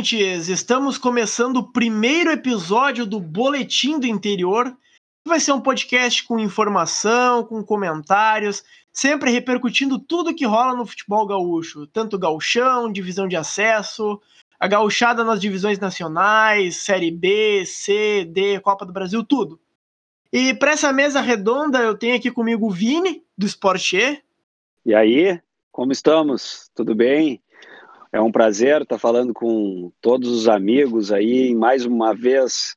Viventes, estamos começando o primeiro episódio do Boletim do Interior. Vai ser um podcast com informação, com comentários, sempre repercutindo tudo que rola no futebol gaúcho, tanto gauchão, divisão de acesso, a gauchada nas divisões nacionais, Série B, C, D, Copa do Brasil, tudo. E para essa mesa redonda eu tenho aqui comigo o Vini, do Sportier. E aí, como estamos? Tudo bem? É um prazer estar falando com todos os amigos aí, mais uma vez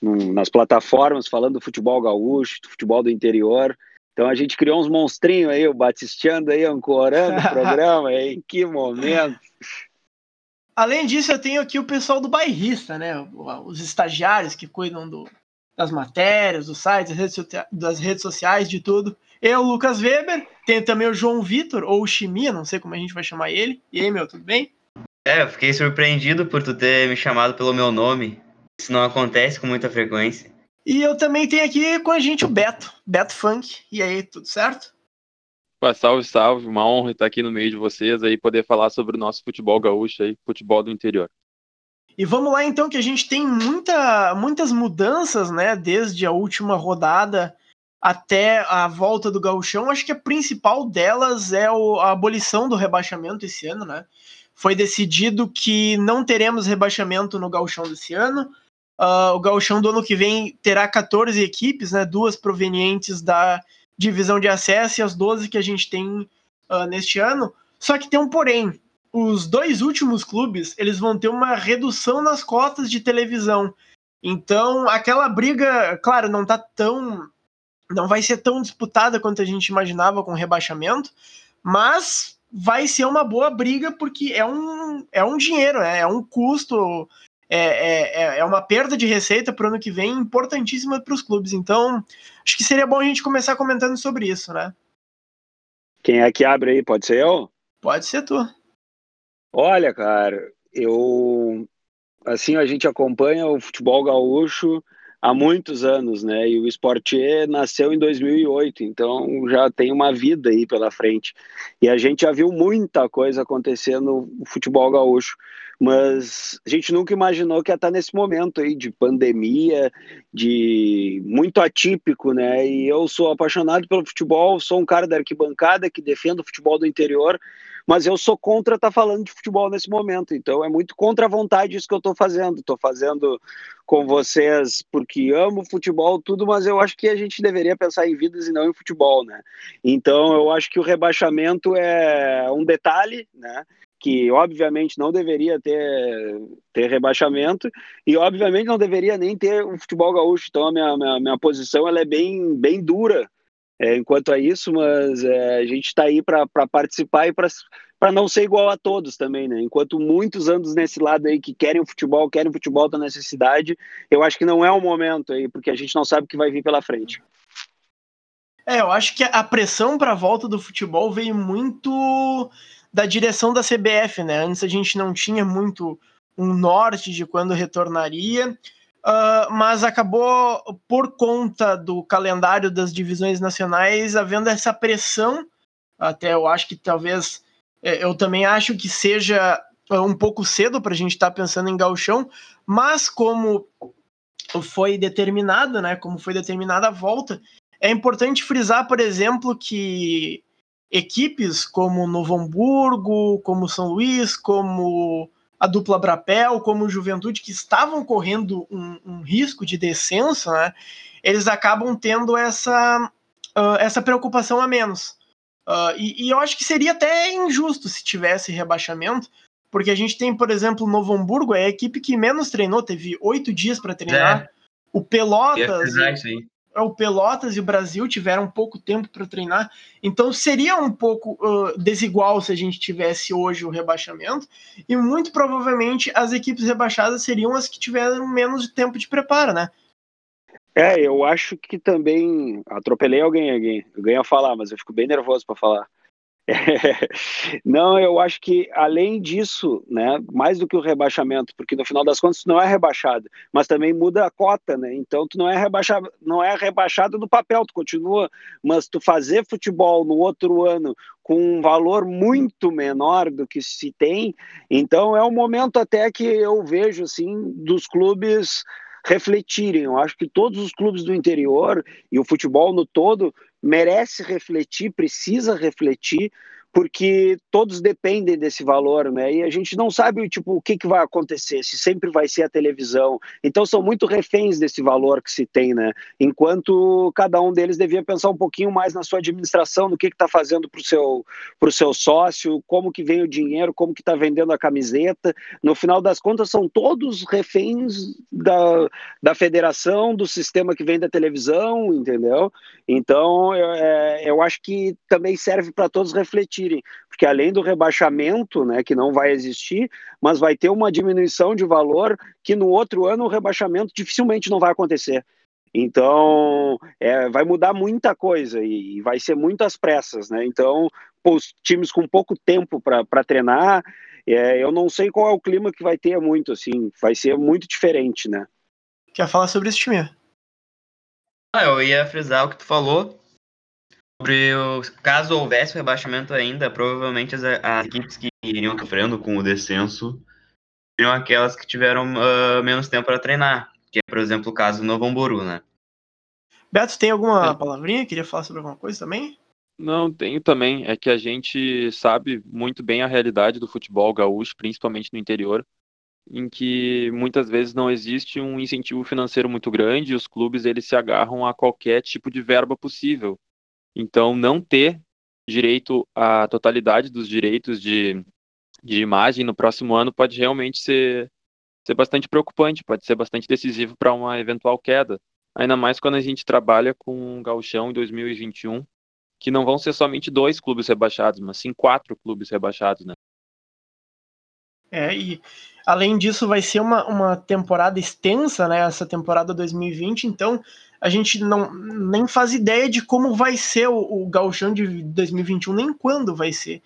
nas plataformas, falando do futebol gaúcho, do futebol do interior. Então a gente criou uns monstrinhos aí, o Batistiano aí, ancorando o programa, em que momento. Além disso, eu tenho aqui o pessoal do bairrista, né? Os estagiários que cuidam do, das matérias, dos sites, das redes, das redes sociais, de tudo. Eu, Lucas Weber, tem também o João Vitor, ou o Chimia, não sei como a gente vai chamar ele. E aí, meu, tudo bem? É, eu fiquei surpreendido por tu ter me chamado pelo meu nome. Isso não acontece com muita frequência. E eu também tenho aqui com a gente o Beto, Beto Funk. E aí, tudo certo? Pô, salve, salve. Uma honra estar aqui no meio de vocês aí, poder falar sobre o nosso futebol gaúcho aí, futebol do interior. E vamos lá então, que a gente tem muita, muitas mudanças, né, desde a última rodada até a volta do gauchão, acho que a principal delas é o, a abolição do rebaixamento esse ano, né? Foi decidido que não teremos rebaixamento no gauchão desse ano. Uh, o gauchão do ano que vem terá 14 equipes, né? Duas provenientes da divisão de acesso e as 12 que a gente tem uh, neste ano. Só que tem um porém. Os dois últimos clubes, eles vão ter uma redução nas cotas de televisão. Então, aquela briga, claro, não tá tão não vai ser tão disputada quanto a gente imaginava com o rebaixamento, mas vai ser uma boa briga porque é um, é um dinheiro, né? é um custo, é, é, é, é uma perda de receita para o ano que vem importantíssima para os clubes. Então, acho que seria bom a gente começar comentando sobre isso, né? Quem é que abre aí? Pode ser eu? Pode ser tu. Olha, cara, eu assim a gente acompanha o futebol gaúcho há muitos anos, né? E o Sportier nasceu em 2008, então já tem uma vida aí pela frente. E a gente já viu muita coisa acontecer no futebol gaúcho, mas a gente nunca imaginou que ia estar nesse momento aí de pandemia, de muito atípico, né? E eu sou apaixonado pelo futebol, sou um cara da arquibancada que defende o futebol do interior, mas eu sou contra estar tá falando de futebol nesse momento. Então é muito contra a vontade isso que eu estou fazendo. Estou fazendo com vocês porque amo futebol, tudo, mas eu acho que a gente deveria pensar em vidas e não em futebol, né? Então eu acho que o rebaixamento é um detalhe, né? que obviamente não deveria ter, ter rebaixamento e obviamente não deveria nem ter o futebol gaúcho. Então a minha, minha, minha posição ela é bem, bem dura é, enquanto a isso, mas é, a gente está aí para participar e para não ser igual a todos também, né? Enquanto muitos anos nesse lado aí que querem o futebol, querem o futebol da necessidade, eu acho que não é o momento aí, porque a gente não sabe o que vai vir pela frente. É, eu acho que a pressão para a volta do futebol veio muito da direção da CBF, né? Antes a gente não tinha muito um norte de quando retornaria. Uh, mas acabou, por conta do calendário das divisões nacionais, havendo essa pressão. Até eu acho que talvez. É, eu também acho que seja é, um pouco cedo para a gente estar tá pensando em galchão, mas como foi determinado, né? Como foi determinada a volta, é importante frisar, por exemplo, que equipes como Novo Hamburgo, como São Luís, como a dupla Brapel, como o Juventude, que estavam correndo um, um risco de descenso, né, eles acabam tendo essa, uh, essa preocupação a menos. Uh, e, e, eu acho que seria até injusto se tivesse rebaixamento, porque a gente tem, por exemplo, o Novo Hamburgo, é a equipe que menos treinou, teve oito dias para treinar. É. O Pelotas. É é, o Pelotas e o Brasil tiveram pouco tempo para treinar, então seria um pouco uh, desigual se a gente tivesse hoje o rebaixamento, e muito provavelmente as equipes rebaixadas seriam as que tiveram menos tempo de preparo, né? É, eu acho que também atropelei alguém, alguém, eu ganho a falar, mas eu fico bem nervoso para falar. Não, eu acho que além disso, né, mais do que o rebaixamento, porque no final das contas tu não é rebaixado, mas também muda a cota, né? Então tu não é rebaixado, não é rebaixado no papel, tu continua, mas tu fazer futebol no outro ano com um valor muito menor do que se tem, então é um momento até que eu vejo assim dos clubes refletirem. Eu acho que todos os clubes do interior e o futebol no todo merece refletir, precisa refletir porque todos dependem desse valor, né? E a gente não sabe tipo o que, que vai acontecer, se sempre vai ser a televisão. Então são muito reféns desse valor que se tem, né? Enquanto cada um deles devia pensar um pouquinho mais na sua administração, no que está fazendo para o seu pro seu sócio, como que vem o dinheiro, como que está vendendo a camiseta. No final das contas são todos reféns da, da federação, do sistema que vem da televisão, entendeu? Então eu, é, eu acho que também serve para todos refletir porque além do rebaixamento, né, que não vai existir, mas vai ter uma diminuição de valor que no outro ano o rebaixamento dificilmente não vai acontecer. Então, é, vai mudar muita coisa e, vai ser muitas pressas, né? Então, pô, os times com pouco tempo para treinar, é, eu não sei qual é o clima que vai ter muito, assim, vai ser muito diferente, né? Quer falar sobre esse time? Ah, eu ia frisar o que tu falou, sobre o, caso houvesse o rebaixamento ainda, provavelmente as, as, equipes que iriam sofrendo com o descenso seriam aquelas que tiveram uh, menos tempo para treinar, que é, por exemplo, o caso do Novo Hamburgo, né? Beto, tem alguma é. palavrinha? Queria falar sobre alguma coisa também? Não, tenho também. É que a gente sabe muito bem a realidade do futebol gaúcho, principalmente no interior, em que muitas vezes não existe um incentivo financeiro muito grande e os clubes eles se agarram a qualquer tipo de verba possível. Então, não ter direito à totalidade dos direitos de, de imagem no próximo ano pode realmente ser, ser bastante preocupante, pode ser bastante decisivo para uma eventual queda. Ainda mais quando a gente trabalha com um gauchão em 2021, que não vão ser somente dois clubes rebaixados, mas sim quatro clubes rebaixados, né? É, e além disso vai ser uma, uma temporada extensa, né, essa temporada 2020, então a gente não nem faz ideia de como vai ser o, o gauchão de 2021, nem quando vai ser.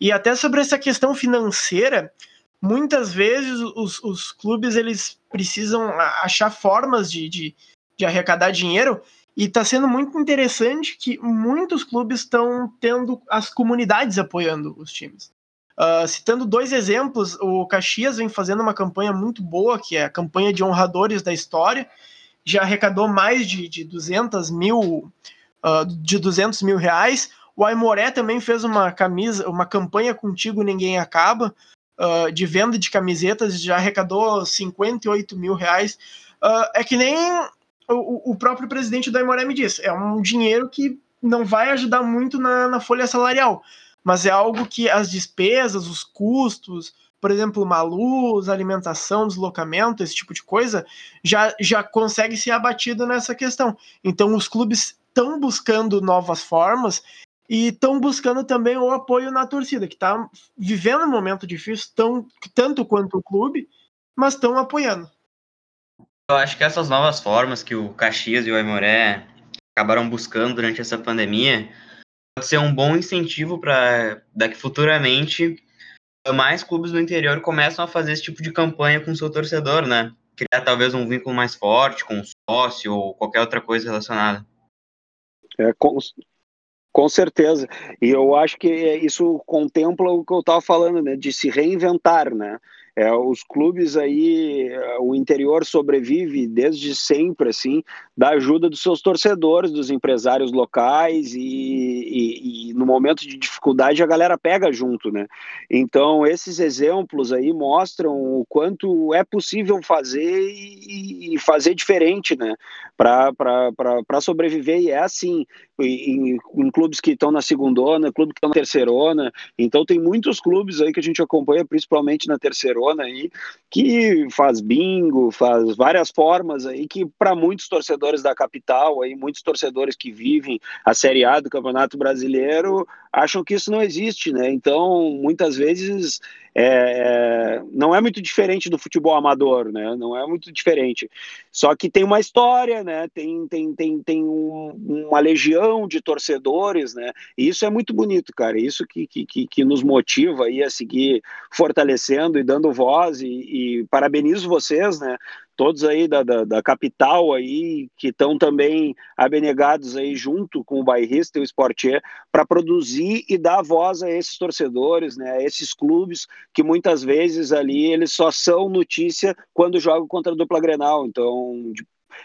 E até sobre essa questão financeira, muitas vezes os, os clubes eles precisam achar formas de, de, de arrecadar dinheiro e está sendo muito interessante que muitos clubes estão tendo as comunidades apoiando os times. Uh, citando dois exemplos, o Caxias vem fazendo uma campanha muito boa, que é a campanha de honradores da história, já arrecadou mais de, de 200 mil uh, de 200 mil reais. O Aimoré também fez uma camisa, uma campanha contigo ninguém acaba uh, de venda de camisetas, já arrecadou 58 mil reais. Uh, é que nem o, o, próprio presidente do Aimoré me disse, é um dinheiro que não vai ajudar muito na, na folha salarial, mas é algo que as despesas, os custos, por exemplo, uma luz, alimentação, deslocamento, esse tipo de coisa, já, já consegue ser abatido nessa questão. Então, os clubes estão buscando novas formas e estão buscando também o apoio na torcida, que está vivendo um momento difícil, tão, tanto quanto o clube, mas estão apoiando. Eu acho que essas novas formas que o Caxias e o Aimoré acabaram buscando durante essa pandemia pode ser um bom incentivo para daqui futuramente mais clubes do interior começam a fazer esse tipo de campanha com o seu torcedor, né? Criar talvez um vínculo mais forte com o sócio ou qualquer outra coisa relacionada. É, com, com certeza. E eu acho que isso contempla o que eu estava falando, né? De se reinventar, né? É, os clubes aí, o interior sobrevive desde sempre, assim, da ajuda dos seus torcedores, dos empresários locais e, e, e, no momento de dificuldade a galera pega junto, né? Então esses exemplos aí mostram o quanto é possível fazer e, e fazer diferente, né? Para sobreviver e é assim em, em clubes que estão na segundona, clubes que estão na terceirona. Então tem muitos clubes aí que a gente acompanha, principalmente na terceirona aí, que faz bingo, faz várias formas aí que para muitos torcedores da capital aí, muitos torcedores que vivem a Série A do Campeonato Brasileiro, acham que isso não existe, né? Então, muitas vezes é, não é muito diferente do futebol amador, né? Não é muito diferente. Só que tem uma história, né? Tem, tem, tem, tem um, uma legião de torcedores, né? E isso é muito bonito, cara. Isso que, que, que nos motiva aí a seguir fortalecendo e dando voz. E, e parabenizo vocês, né? Todos aí da, da, da capital aí que estão também abnegados aí junto com o bairrista e o Sportier para produzir e dar voz a esses torcedores, né, a esses clubes que muitas vezes ali eles só são notícia quando jogam contra a dupla Grenal. Então,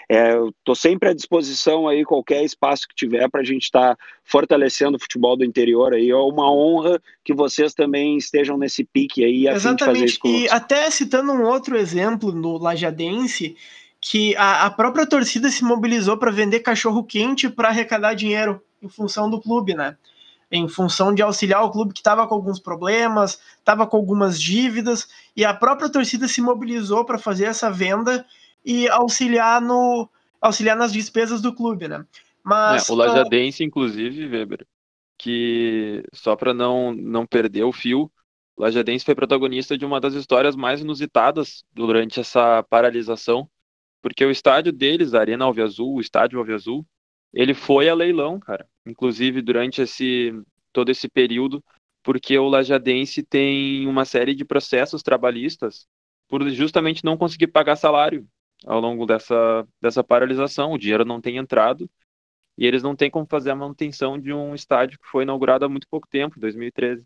é, eu estou sempre à disposição aí, qualquer espaço que tiver para a gente estar tá fortalecendo o futebol do interior aí. É uma honra que vocês também estejam nesse pique aí. Exatamente. e até citando um outro exemplo no Lajadense, que a, a própria torcida se mobilizou para vender cachorro quente para arrecadar dinheiro em função do clube, né? Em função de auxiliar o clube que estava com alguns problemas, estava com algumas dívidas, e a própria torcida se mobilizou para fazer essa venda e auxiliar no auxiliar nas despesas do clube, né? Mas é, o Lajadense, inclusive, Weber, que só para não não perder o fio, o Lajadense foi protagonista de uma das histórias mais inusitadas durante essa paralisação, porque o estádio deles, a Arena Alviazul, o estádio Alviazul, ele foi a leilão, cara. Inclusive durante esse todo esse período, porque o Lajadense tem uma série de processos trabalhistas por justamente não conseguir pagar salário ao longo dessa, dessa paralisação. O dinheiro não tem entrado e eles não têm como fazer a manutenção de um estádio que foi inaugurado há muito pouco tempo, 2013.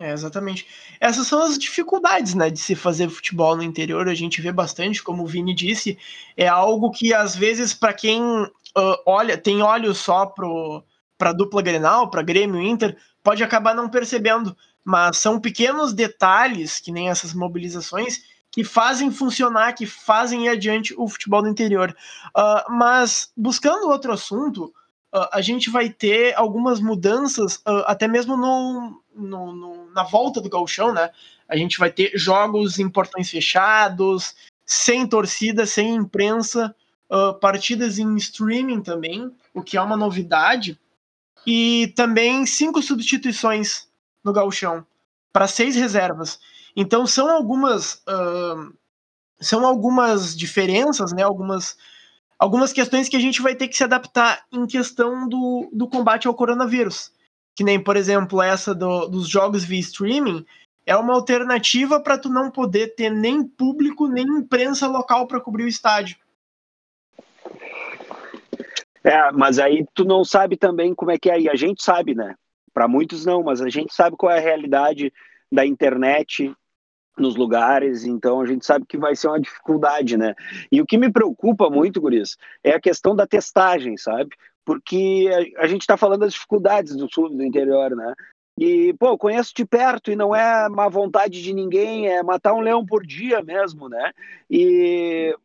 É, exatamente. Essas são as dificuldades, né, de se fazer futebol no interior. A gente vê bastante, como o Vini disse, é algo que às vezes para quem uh, olha, tem olhos só para dupla Grenal, para Grêmio Inter, pode acabar não percebendo, mas são pequenos detalhes que nem essas mobilizações que fazem funcionar, que fazem ir adiante o futebol do interior. Uh, mas, buscando outro assunto, uh, a gente vai ter algumas mudanças, uh, até mesmo no, no, no, na volta do gauchão, né? A gente vai ter jogos em portões fechados, sem torcida, sem imprensa, partidas em streaming também, o que é uma novidade, e também cinco substituições no gauchão, para seis reservas. Então são algumas uh, são algumas diferenças, né? Algumas algumas questões que a gente vai ter que se adaptar em questão do, do combate ao coronavírus. Que nem, por exemplo, essa do, dos jogos via streaming é uma alternativa para tu não poder ter nem público nem imprensa local para cobrir o estádio. É, mas aí tu não sabe também como é que é. E a gente sabe, né? Para muitos não, mas a gente sabe qual é a realidade da internet nos lugares, então a gente sabe que vai ser uma dificuldade, né? E o que me preocupa muito, Guris, é a questão da testagem, sabe? Porque a, a gente está falando das dificuldades do sul, do interior, né? E, pô, conheço de perto e não é má vontade de ninguém, é matar um leão por dia mesmo, né? E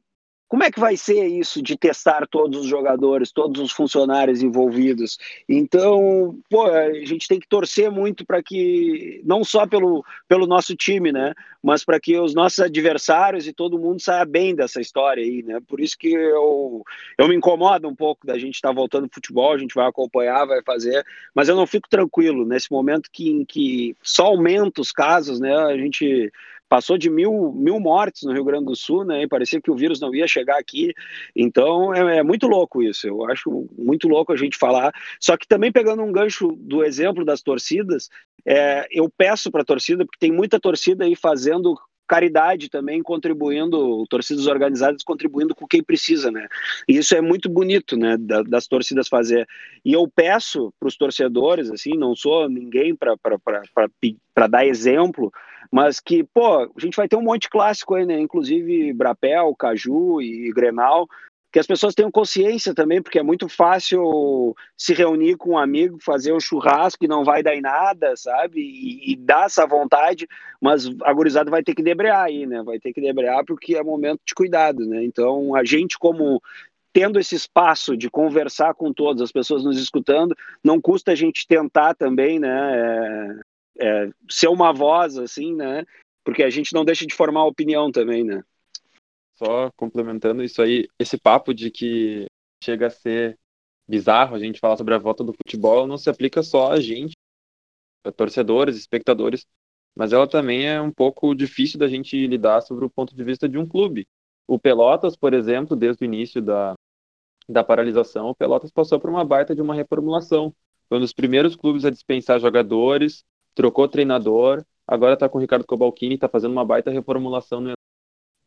como é que vai ser isso de testar todos os jogadores, todos os funcionários envolvidos? Então, pô, a gente tem que torcer muito para que, não só pelo, pelo nosso time, né? Mas para que os nossos adversários e todo mundo saia bem dessa história aí, né? Por isso que eu, eu me incomodo um pouco da gente estar tá voltando ao futebol, a gente vai acompanhar, vai fazer, mas eu não fico tranquilo nesse momento que, em que só aumenta os casos, né? A gente passou de mil, mil mortes no Rio Grande do Sul, né? E parecia que o vírus não ia chegar aqui. Então é, é, muito louco isso. Eu acho muito louco a gente falar. Só que também pegando um gancho do exemplo das torcidas, é, eu peço para a torcida, porque tem muita torcida aí fazendo caridade também contribuindo, torcidas organizadas contribuindo com quem precisa, né? E isso é muito bonito, né, das torcidas fazer. E eu peço para os torcedores, assim, não sou ninguém para dar exemplo, mas que, pô, a gente vai ter um monte de clássico aí, né? Inclusive Brapel, Caju e Grenal, que as pessoas tenham consciência também, porque é muito fácil se reunir com um amigo, fazer um churrasco e não vai dar em nada, sabe? E, e dar essa vontade, mas a gurizada vai ter que debrear aí, né? Vai ter que debrear porque é momento de cuidado, né? Então, a gente como tendo esse espaço de conversar com todas as pessoas nos escutando, não custa a gente tentar também, né? É, ser uma voz, assim, né? Porque a gente não deixa de formar opinião também, né? Só complementando isso aí, esse papo de que chega a ser bizarro a gente falar sobre a volta do futebol não se aplica só a gente torcedores, espectadores, mas ela também é um pouco difícil da gente lidar sobre o ponto de vista de um clube. O Pelotas, por exemplo, desde o início da, da paralisação, o Pelotas passou por uma baita de uma reformulação. Foi um dos primeiros clubes a dispensar jogadores, trocou treinador, agora está com o Ricardo Cobalcini, está fazendo uma baita reformulação no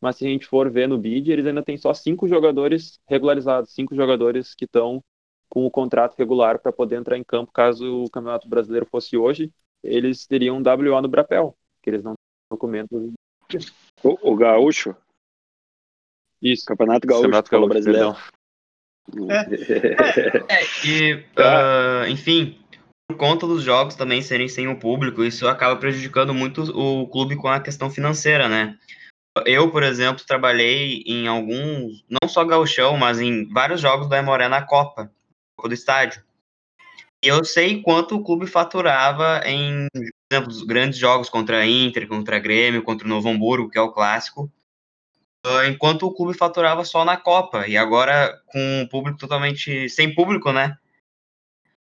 mas se a gente for ver no bid, eles ainda têm só cinco jogadores regularizados, cinco jogadores que estão com o contrato regular para poder entrar em campo caso o Campeonato Brasileiro fosse hoje, eles teriam um WO no Brapel, que eles não têm documentos. O, o Gaúcho? Isso. Campeonato Gaúcho, Campeonato Gaúcho Brasileiro. É. é, e, uh, enfim, conta dos jogos também serem sem o público, isso acaba prejudicando muito o clube com a questão financeira, né? Eu, por exemplo, trabalhei em alguns, não só gauchão, mas em vários jogos do Emoré na Copa, do Estádio. E eu sei quanto o clube faturava em, por exemplo, grandes jogos contra a Inter, contra a Grêmio, contra o Novo Hamburgo, que é o clássico, ah, enquanto o clube faturava só na Copa. E agora, com o público totalmente sem público, né?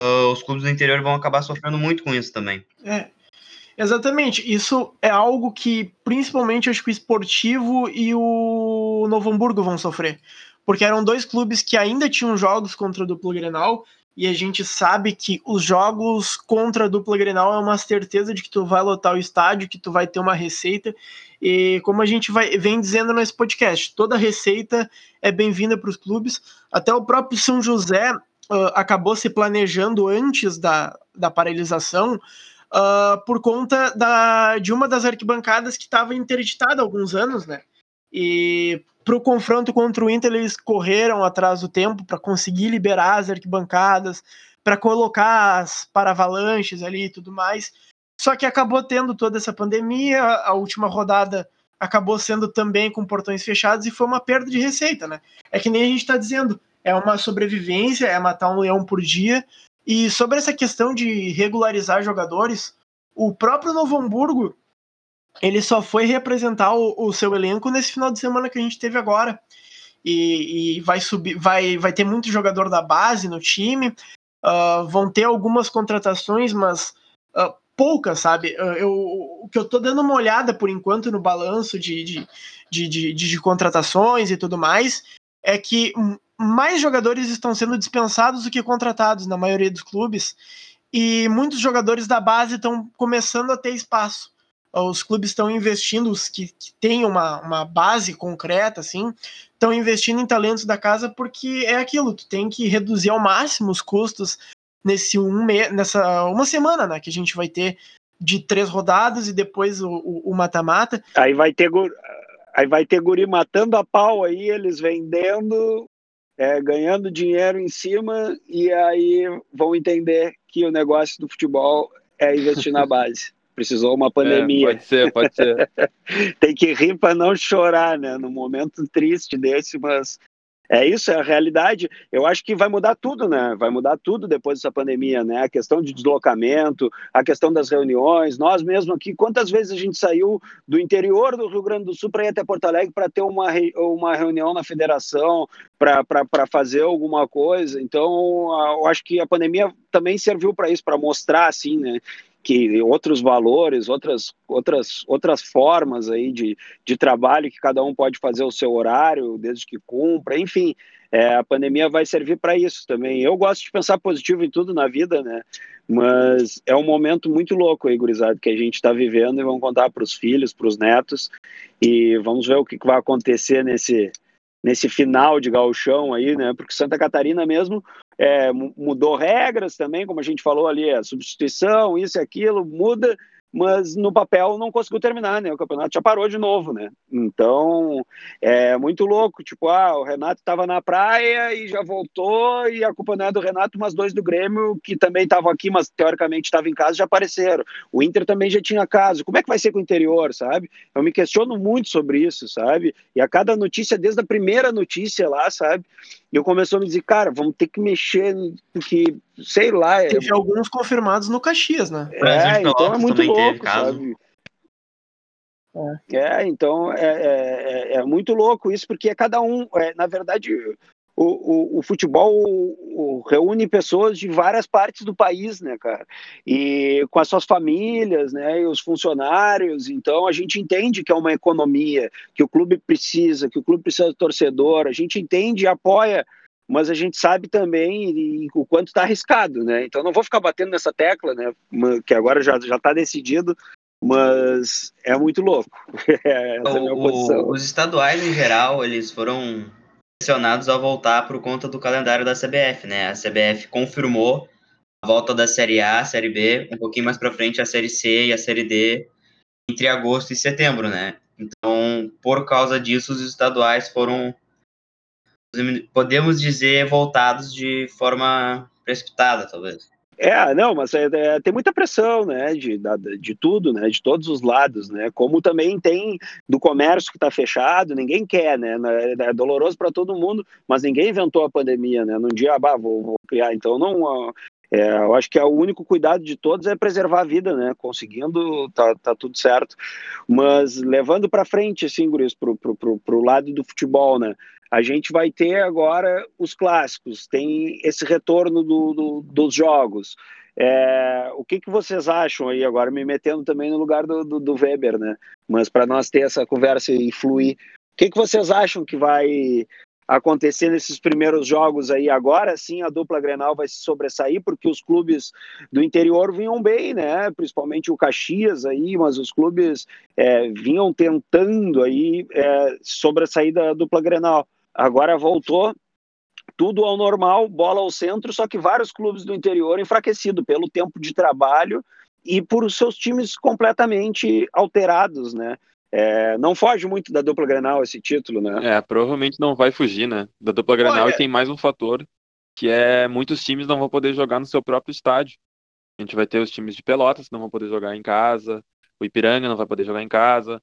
Ah, os clubes do interior vão acabar sofrendo muito com isso também. É, Exatamente. Isso é algo que principalmente acho que o Esportivo e o Novo Hamburgo vão sofrer. Porque eram dois clubes que ainda tinham jogos contra a dupla Grenal, e a gente sabe que os jogos contra a dupla Grenal é uma certeza de que tu vai lotar o estádio, que tu vai ter uma receita. E como a gente vai, vem dizendo nesse podcast, toda receita é bem-vinda para os clubes. Até o próprio São José uh, acabou se planejando antes da, da paralisação uh, por conta da, de uma das arquibancadas que estava interditada há alguns anos, né? E para o confronto contra o Inter, eles correram atrás do tempo para conseguir liberar as arquibancadas, para colocar as paravalanches ali e tudo mais. Só que acabou tendo toda essa pandemia, a última rodada acabou sendo também com portões fechados e foi uma perda de receita, né? É que nem a gente está dizendo, é uma sobrevivência, é matar um leão por dia, e sobre essa questão de regularizar jogadores, o próprio Novo Hamburgo ele só foi representar o, o seu elenco nesse final de semana que a gente teve agora. E, e vai subir, vai, vai ter muito jogador da base no time. Uh, vão ter algumas contratações, mas uh, poucas, sabe? Uh, eu, o que eu tô dando uma olhada por enquanto no balanço de, de, de, de, de contratações e tudo mais é que mais jogadores estão sendo dispensados do que contratados na maioria dos clubes, e muitos jogadores da base estão começando a ter espaço. Os clubes estão investindo, os que, que têm uma, uma base concreta, assim, estão investindo em talentos da casa porque é aquilo, tu tem que reduzir ao máximo os custos nesse um me nessa uma semana, né, que a gente vai ter de três rodadas e depois o mata-mata. Aí vai ter aí vai ter guri matando a pau aí, eles vendendo é, ganhando dinheiro em cima e aí vão entender que o negócio do futebol é investir na base. Precisou uma pandemia. É, pode ser, pode ser. Tem que rir para não chorar, né? No momento triste desse, mas é isso, é a realidade. Eu acho que vai mudar tudo, né? Vai mudar tudo depois dessa pandemia, né? A questão de deslocamento, a questão das reuniões. Nós mesmo aqui, quantas vezes a gente saiu do interior do Rio Grande do Sul para ir até Porto Alegre para ter uma, uma reunião na federação, para fazer alguma coisa. Então, eu acho que a pandemia também serviu para isso, para mostrar, assim, né? Que outros valores, outras, outras, outras formas aí de, de trabalho que cada um pode fazer o seu horário, desde que cumpra, enfim, é, a pandemia vai servir para isso também. Eu gosto de pensar positivo em tudo na vida, né? Mas é um momento muito louco aí, gurizado, que a gente está vivendo e vamos contar para os filhos, para os netos e vamos ver o que, que vai acontecer nesse, nesse final de gauchão aí, né? Porque Santa Catarina mesmo é, mudou regras também, como a gente falou ali, a substituição, isso e aquilo, muda mas no papel não conseguiu terminar, né? O campeonato já parou de novo, né? Então é muito louco. Tipo, ah, o Renato estava na praia e já voltou, e a culpa não é do Renato, mas dois do Grêmio que também estavam aqui, mas teoricamente estavam em casa, já apareceram. O Inter também já tinha caso. Como é que vai ser com o interior, sabe? Eu me questiono muito sobre isso, sabe? E a cada notícia, desde a primeira notícia lá, sabe? Eu começou a me dizer, cara, vamos ter que mexer, porque, sei lá. É... Teve alguns confirmados no Caxias, né? É, então é muito louco, sabe? É. é, então é, é, é, é, muito louco isso, porque é cada um, é, na verdade, o, o, o futebol o, reúne pessoas de várias partes do país, né, cara? E com as suas famílias, né, e os funcionários. Então a gente entende que é uma economia, que o clube precisa, que o clube precisa de torcedor. A gente entende e apoia mas a gente sabe também o quanto está arriscado, né? Então não vou ficar batendo nessa tecla, né? Que agora já já está decidido, mas é muito louco. Essa o, é a minha posição. Os estaduais em geral eles foram pressionados a voltar por conta do calendário da CBF, né? A CBF confirmou a volta da Série A, Série B, um pouquinho mais para frente a Série C e a Série D entre agosto e setembro, né? Então, por causa disso, os estaduais foram, podemos dizer, voltados de forma precipitada, talvez. É, não, mas é, é, tem muita pressão, né, de, de, tudo, né, de todos os lados, né, como também tem do comércio que está fechado, ninguém quer, né, é doloroso para todo mundo, mas ninguém inventou a pandemia, né, num dia, ah, vou, vou criar, então não, é, eu acho que é o único cuidado de todos é preservar a vida, né, conseguindo, tá, tá tudo certo, mas levando para frente, assim, Guris, pro, pro, pro lado do futebol, né, a gente vai ter agora os clássicos, tem esse retorno do, do, dos jogos. É, o que, que vocês acham aí, agora me metendo também no lugar do, do, do Weber, né? Mas para nós ter essa conversa e fluir, o que, que vocês acham que vai acontecer nesses primeiros jogos aí agora sim a dupla Grenal vai se sobressair porque os clubes do interior vinham bem né principalmente o Caxias aí mas os clubes é, vinham tentando aí é, sobressair da dupla Grenal Agora voltou tudo ao normal, bola ao centro, só que vários clubes do interior enfraquecido pelo tempo de trabalho e por seus times completamente alterados, né? É, não foge muito da dupla Grenal esse título, né? É, provavelmente não vai fugir, né? Da dupla Grenal Olha... e tem mais um fator que é muitos times não vão poder jogar no seu próprio estádio. A gente vai ter os times de Pelotas que não vão poder jogar em casa, o Ipiranga não vai poder jogar em casa,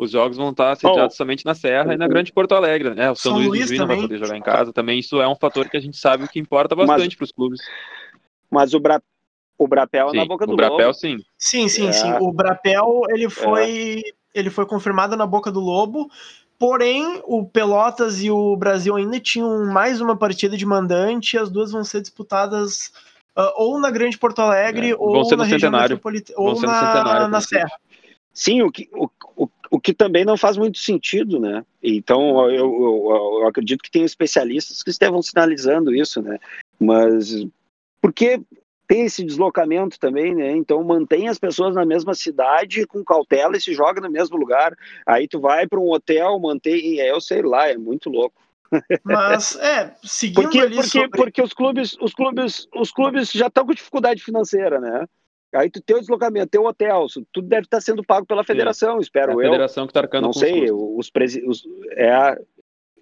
os jogos vão estar sediados oh, somente na Serra e na Grande Porto Alegre, né? O São, São Luís, Luís não vai poder jogar em casa também. Isso é um fator que a gente sabe que importa bastante para os clubes. Mas o, Bra... o Brapel sim, na boca do o Brapel, Lobo. sim. Sim, sim, é. sim. O Brapel ele é. foi, é. ele foi confirmado na boca do Lobo. Porém, o Pelotas e o Brasil ainda tinham mais uma partida de mandante. E as duas vão ser disputadas uh, ou na Grande Porto Alegre é. ou na região metropolitana ou na, na Serra. Sim, o que, o, o, que também não faz muito sentido, né? Então, eu, eu, eu acredito que tem especialistas que estejam sinalizando isso, né? Mas porque tem esse deslocamento também, né? Então mantém as pessoas na mesma cidade com cautela e se joga no mesmo lugar. Aí tu vai para um hotel, mantém, eu sei lá, é muito louco. Mas é, seguindo porque, ali porque, sobre... porque os clubes, os clubes, os clubes já estão com dificuldade financeira, né? Aí tu tem o deslocamento, tem o hotel, tudo deve estar sendo pago pela federação, Sim. espero é a eu. federação que está arcando Não sei, os, presi os é,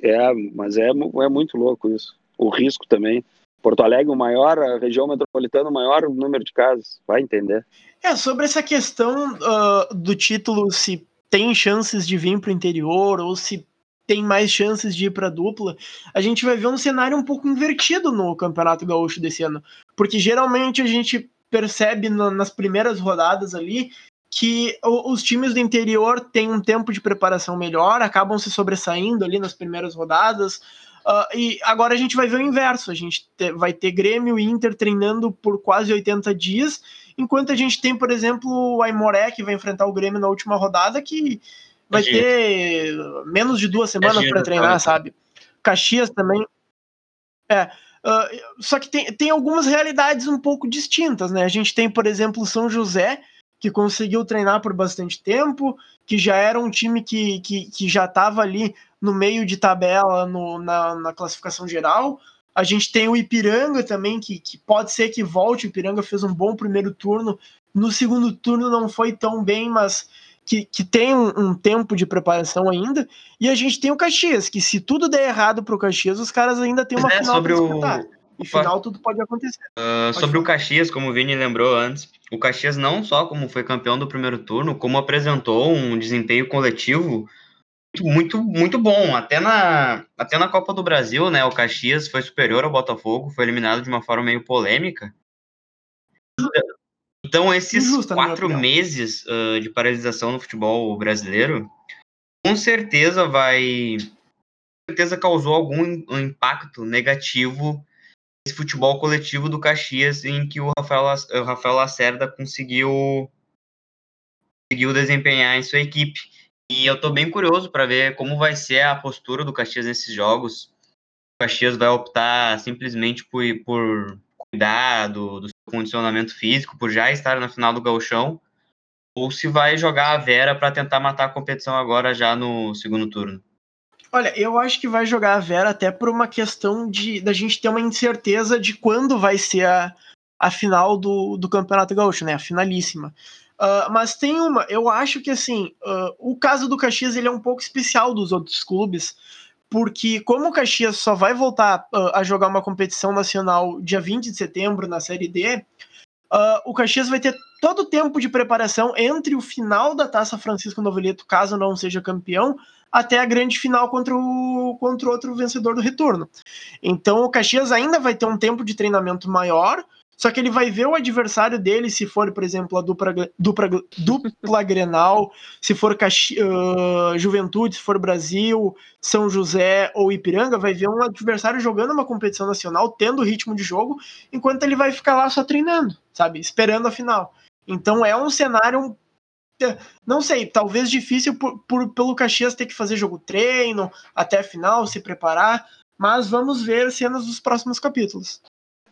é, mas é, é muito louco isso. O risco também. Porto Alegre, o maior, a região metropolitana, o maior número de casos, vai entender. É, sobre essa questão uh, do título, se tem chances de vir para o interior ou se tem mais chances de ir para dupla, a gente vai ver um cenário um pouco invertido no Campeonato Gaúcho desse ano. Porque geralmente a gente percebe no, nas primeiras rodadas ali que os times do interior têm um tempo de preparação melhor, acabam se sobressaindo ali nas primeiras rodadas. Uh, e agora a gente vai ver o inverso: a gente te, vai ter Grêmio e Inter treinando por quase 80 dias, enquanto a gente tem, por exemplo, o Aimoré que vai enfrentar o Grêmio na última rodada, que vai ter menos de duas semanas para treinar, sabe? Caxias também. É, Uh, só que tem, tem algumas realidades um pouco distintas, né? A gente tem, por exemplo, São José, que conseguiu treinar por bastante tempo, que já era um time que, que, que já estava ali no meio de tabela no, na, na, classificação geral. A gente tem o Ipiranga também, que, que pode ser que volte. O Ipiranga fez um bom primeiro turno. No segundo turno não foi tão bem, mas que, que tem um, um, tempo de preparação ainda, e a gente tem o Caxias, que se tudo der errado pro Caxias, os caras ainda tem uma é, final sobre o... E final tudo pode acontecer. Uh, pode sobre o Caxias, como o Vini lembrou antes, o Caxias não só como foi campeão do primeiro turno, como apresentou um desempenho coletivo muito, muito bom. Até na, até na Copa do Brasil, né? O Caxias foi superior ao Botafogo, foi eliminado de uma forma meio polêmica. Então, esses Injusta, quatro meses uh, de paralisação no futebol brasileiro, com certeza vai certeza causou algum impacto negativo esse futebol coletivo do Caxias em que o Rafael, o Rafael Lacerda conseguiu conseguiu desempenhar em sua equipe. E eu estou bem curioso para ver como vai ser a postura do Caxias nesses jogos. O Caxias vai optar simplesmente por, por cuidar do, do seu condicionamento físico, por já estar na final do Gauchão, ou se vai jogar a Vera para tentar matar a competição agora já no segundo turno. Olha, eu acho que vai jogar a Vera até por uma questão de da gente ter uma incerteza de quando vai ser a, a final do, do Campeonato Gaúcho, né? A finalíssima. Uh, mas tem uma, eu acho que assim, uh, o caso do Caxias ele é um pouco especial dos outros clubes, porque como o Caxias só vai voltar uh, a jogar uma competição nacional dia 20 de setembro na Série D, o Caxias vai ter todo o tempo de preparação entre o final da Taça Francisco Novelito, caso não seja campeão, até a grande final contra o contra outro vencedor do retorno. Então o Caxias ainda vai ter um tempo de treinamento maior, só que ele vai ver o adversário dele, se for, por exemplo, a dupla, dupla, dupla Grenal, se for uh, Juventude, se for Brasil, São José ou Ipiranga, vai ver um adversário jogando uma competição nacional, tendo ritmo de jogo, enquanto ele vai ficar lá só treinando, sabe? Esperando a final. Então é um cenário não sei, talvez difícil por, por, pelo Caxias ter que fazer jogo treino até a final, se preparar, mas vamos ver cenas dos próximos capítulos.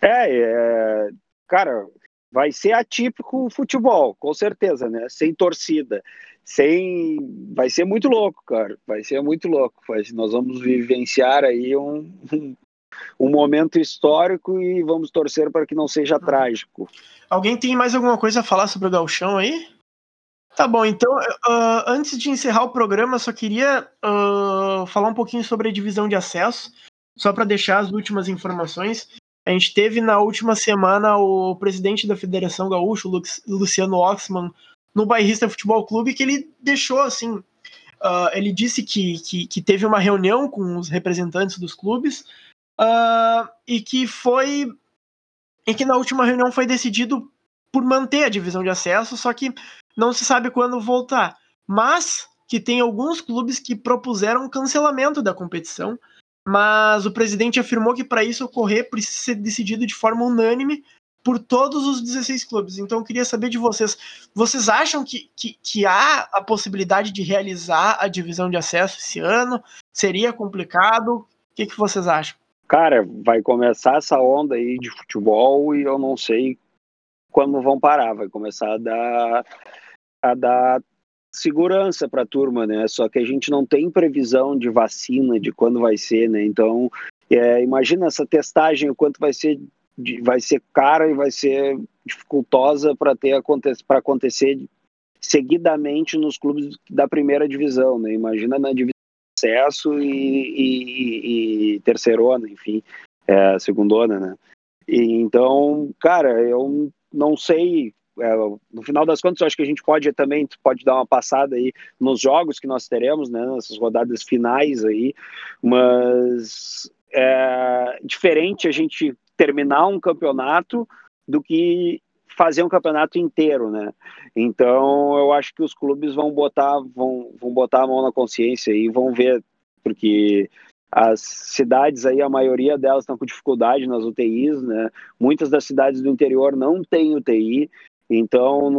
É, é, cara, vai ser atípico o futebol, com certeza, né? Sem torcida, sem, vai ser muito louco, cara. Vai ser muito louco. Nós vamos vivenciar aí um, um, um momento histórico e vamos torcer para que não seja trágico. Alguém tem mais alguma coisa a falar sobre o Galchão aí? Tá bom, então, uh, antes de encerrar o programa, só queria uh, falar um pouquinho sobre a divisão de acesso, só para deixar as últimas informações. A gente teve na última semana o presidente da Federação Gaúcho, Luciano Oxman, no Bairrista Futebol Clube, que ele deixou assim. Uh, ele disse que, que, que, teve uma reunião com os representantes dos clubes uh, e que foi. E que na última reunião foi decidido por manter a divisão de acesso, só que não se sabe quando voltar. Mas que tem alguns clubes que propuseram cancelamento da competição mas o presidente afirmou que para isso ocorrer precisa ser decidido de forma unânime por todos os 16 clubes. Então eu queria saber de vocês, vocês acham que, que, que há a possibilidade de realizar a divisão de acesso esse ano? Seria complicado? O que, que vocês acham? Cara, vai começar essa onda aí de futebol e eu não sei quando vão parar. Vai começar a dar, a dar segurança para a turma, né? Só que a gente não tem previsão de vacina, de quando vai ser, né? Então, é, imagina essa testagem, o quanto vai ser, vai ser cara e vai ser dificultosa para ter para acontecer seguidamente nos clubes da primeira divisão, né? Imagina na divisão de acesso e, e, e terceirona, enfim, é, segundona, né? E, então, cara, eu não sei no final das contas, eu acho que a gente pode também pode dar uma passada aí nos jogos que nós teremos, né, nessas rodadas finais aí, mas é diferente a gente terminar um campeonato do que fazer um campeonato inteiro, né? Então eu acho que os clubes vão botar vão, vão botar a mão na consciência e vão ver porque as cidades aí a maioria delas estão com dificuldade nas UTIs, né? Muitas das cidades do interior não têm UTI então,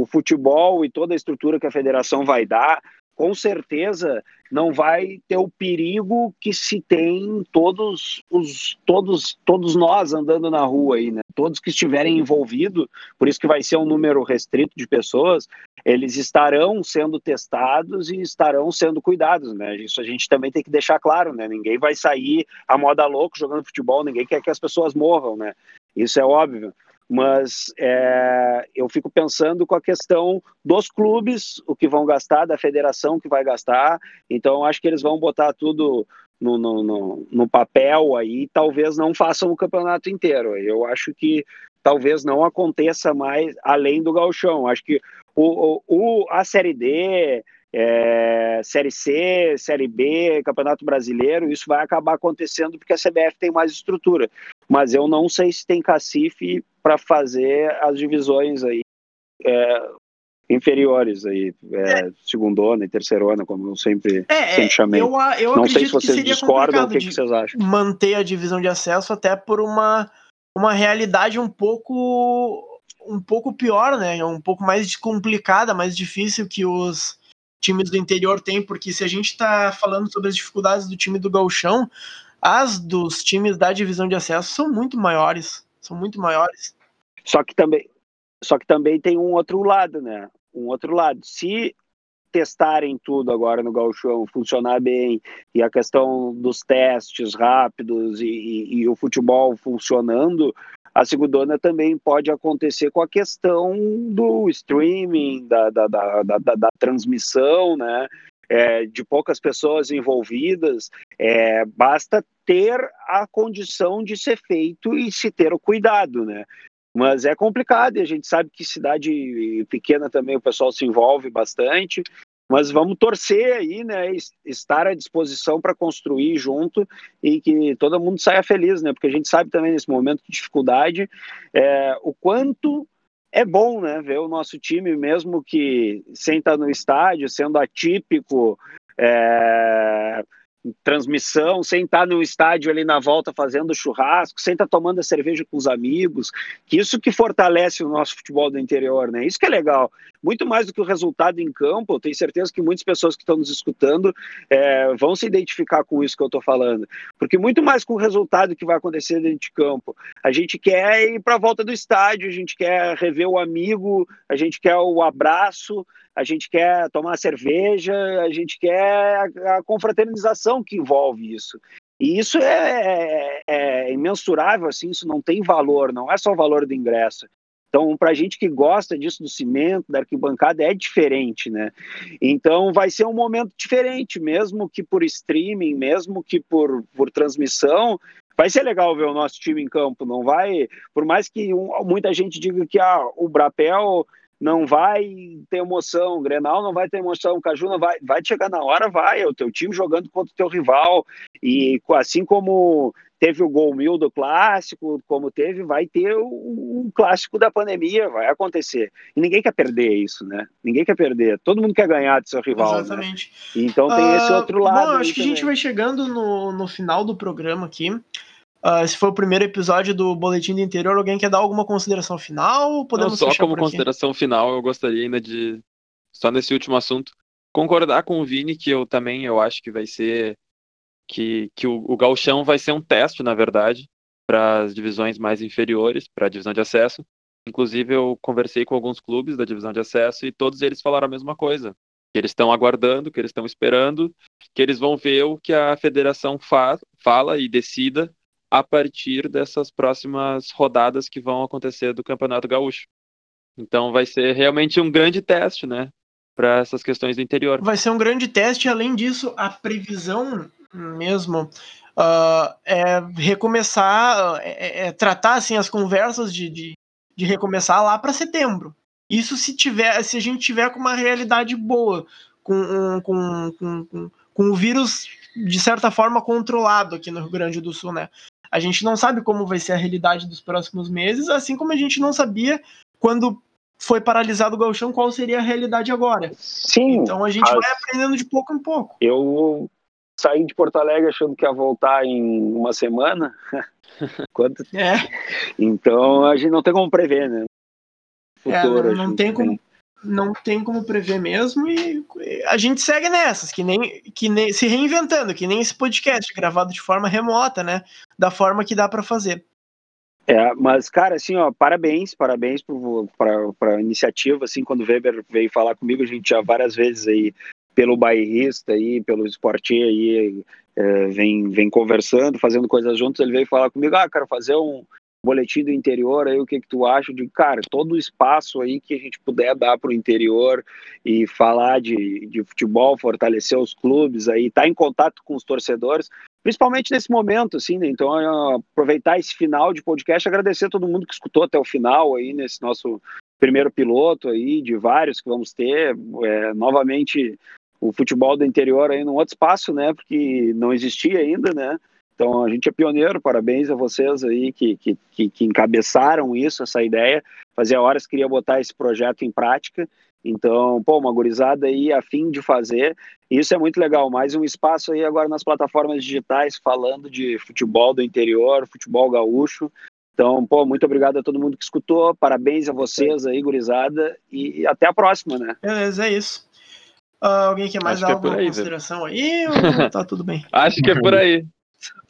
o futebol e toda a estrutura que a federação vai dar, com certeza não vai ter o perigo que se tem todos os todos todos nós andando na rua aí, né? Todos que estiverem envolvidos, por isso que vai ser um número restrito de pessoas, eles estarão sendo testados e estarão sendo cuidados, né? Isso a gente também tem que deixar claro, né? Ninguém vai sair a moda louco jogando futebol, ninguém quer que as pessoas morram, né? Isso é óbvio mas é, eu fico pensando com a questão dos clubes, o que vão gastar, da federação que vai gastar, então acho que eles vão botar tudo no, no, no, no papel aí, talvez não façam o campeonato inteiro, eu acho que talvez não aconteça mais além do galchão, acho que o, o, a Série D, é, Série C, Série B, Campeonato Brasileiro, isso vai acabar acontecendo porque a CBF tem mais estrutura. Mas eu não sei se tem cacife para fazer as divisões aí. É, inferiores aí, é, é. segundona e terceirona, como eu sempre, é, sempre chamei. Eu, eu Não sei se vocês discordam, o que, que vocês acham? Manter a divisão de acesso até por uma, uma realidade um pouco um pouco pior, né? Um pouco mais complicada, mais difícil que os times do interior têm, porque se a gente está falando sobre as dificuldades do time do Gauchão, as dos times da divisão de acesso são muito maiores, são muito maiores. Só que também, só que também tem um outro lado, né? Um outro lado. Se testarem tudo agora no Gauchão, funcionar bem, e a questão dos testes rápidos e, e, e o futebol funcionando, a segundona também pode acontecer com a questão do streaming, da, da, da, da, da transmissão, né? É, de poucas pessoas envolvidas, é, basta ter a condição de ser feito e se ter o cuidado, né? Mas é complicado e a gente sabe que cidade pequena também o pessoal se envolve bastante. Mas vamos torcer aí, né? Estar à disposição para construir junto e que todo mundo saia feliz, né? Porque a gente sabe também nesse momento de dificuldade é, o quanto é bom, né? Ver o nosso time, mesmo que sem estar no estádio, sendo atípico, é, transmissão, sem estar no estádio ali na volta fazendo churrasco, sem estar tomando a cerveja com os amigos, que isso que fortalece o nosso futebol do interior, né? Isso que é legal. Muito mais do que o resultado em campo, eu tenho certeza que muitas pessoas que estão nos escutando é, vão se identificar com isso que eu estou falando. Porque muito mais com o resultado que vai acontecer dentro de campo. A gente quer ir para a volta do estádio, a gente quer rever o amigo, a gente quer o abraço, a gente quer tomar cerveja, a gente quer a, a confraternização que envolve isso. E isso é, é, é, imensurável, assim, isso não tem valor, não é só o valor do ingresso. Então, para a gente que gosta disso do cimento, da arquibancada, é diferente, né? Então, vai ser um momento diferente, mesmo que por streaming, mesmo que por, por transmissão, vai ser legal ver o nosso time em campo, não vai, por mais que um, muita gente diga que ah, o Brapel não vai ter emoção, o Grenal não vai ter emoção, o Caju não vai, vai chegar na hora, vai, é o teu time jogando contra o teu rival, e assim como teve o gol mil do clássico, como teve, vai ter o, o, clássico da pandemia, vai acontecer. E ninguém quer perder isso, né? Ninguém quer perder. Todo mundo quer ganhar do seu rival. Né? Exatamente. Né? Então tem uh, esse ah, outro lado. Bom, acho que também. a gente vai chegando no, no final do programa aqui. Uh, esse foi o primeiro episódio do Boletim do Interior. Alguém quer dar alguma consideração final? Podemos Não, só como consideração final, eu gostaria ainda de, só nesse último assunto, concordar com o Vini que eu também eu acho que vai ser que, que o, o galchão vai ser um teste, na verdade, para as divisões mais inferiores, para a divisão de acesso. Inclusive, eu conversei com alguns clubes da divisão de acesso e todos eles falaram a mesma coisa. Que eles estão aguardando, que eles estão esperando, que eles vão ver o que a federação fa fala e decida a partir dessas próximas rodadas que vão acontecer do Campeonato Gaúcho. Então vai ser realmente um grande teste, né, para essas questões do interior. Vai ser um grande teste, além disso, a previsão mesmo uh, é recomeçar, é, é, tratar assim as conversas de, de, de recomeçar lá para setembro. Isso se tiver, se a gente tiver com uma realidade boa, com, com, com, com, com o vírus de certa forma controlado aqui no Rio Grande do Sul, né? A gente não sabe como vai ser a realidade dos próximos meses, assim como a gente não sabia quando foi paralisado o galchão qual seria a realidade agora. Sim. Então a gente vai aprendendo de pouco em pouco. Eu saí de Porto Alegre achando que ia voltar em uma semana. Quanto? É. Então a gente não tem como prever, né? Futuro, é, não, não tem como não tem como prever mesmo e a gente segue nessas, que nem, que nem se reinventando, que nem esse podcast gravado de forma remota, né? Da forma que dá para fazer. É, mas, cara, assim, ó, parabéns, parabéns para a iniciativa, assim, quando o Weber veio falar comigo, a gente já várias vezes aí, pelo bairrista aí, pelo esporte aí, é, vem, vem conversando, fazendo coisas juntos, ele veio falar comigo, ah, quero fazer um, boletim do interior aí, o que que tu acha de, cara, todo o espaço aí que a gente puder dar para o interior e falar de, de futebol, fortalecer os clubes aí, tá em contato com os torcedores, principalmente nesse momento, assim, né? Então, aproveitar esse final de podcast, agradecer a todo mundo que escutou até o final aí, nesse nosso primeiro piloto aí, de vários que vamos ter, é, novamente o futebol do interior aí num outro espaço, né, porque não existia ainda, né, então a gente é pioneiro, parabéns a vocês aí que, que, que, encabeçaram isso, essa ideia. Fazia horas que queria botar esse projeto em prática Então, pô, uma gurizada aí a fim de fazer, isso é muito legal. Mais um espaço aí agora nas plataformas digitais falando de futebol do interior, futebol gaúcho. Então, pô, muito obrigado a todo mundo que escutou, parabéns a vocês aí, gurizada, e até a próxima, né? Beleza, é isso. Uh, alguém quer mais Acho que é alguma aí, consideração aí ou tá tudo bem? Acho que é por aí.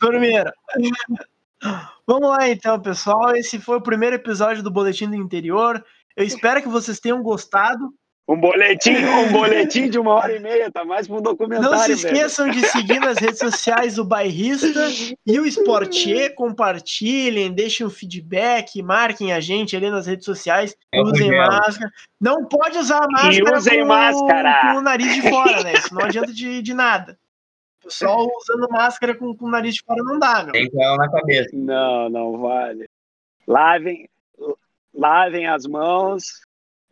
Turmeira. Vamos lá então, pessoal. Esse foi o primeiro episódio do Boletim do Interior. Eu espero que vocês tenham gostado. Um boletim, um boletim de uma hora e meia, tá mais pra um documentário. Não se velho. esqueçam de seguir nas redes sociais o Bairrista e o Sportier. Compartilhem, deixem o feedback, marquem a gente ali nas redes sociais. Álcool Usem gel. máscara. Não pode usar a máscara usem com, máscara. com o nariz de fora, né? Isso não adianta de, de nada. O pessoal usando máscara com, com o nariz de fora não dá, meu. Tem ela na cabeça. Não, não vale. Lavem, lavem as mãos,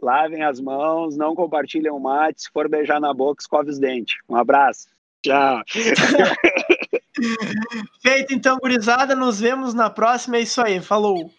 lavem as mãos, não compartilhem o mate. Se for beijar na boca, escove os dentes. Um abraço. Tchau. Feito então, gurizada. Nos vemos na próxima. É isso aí. Falou.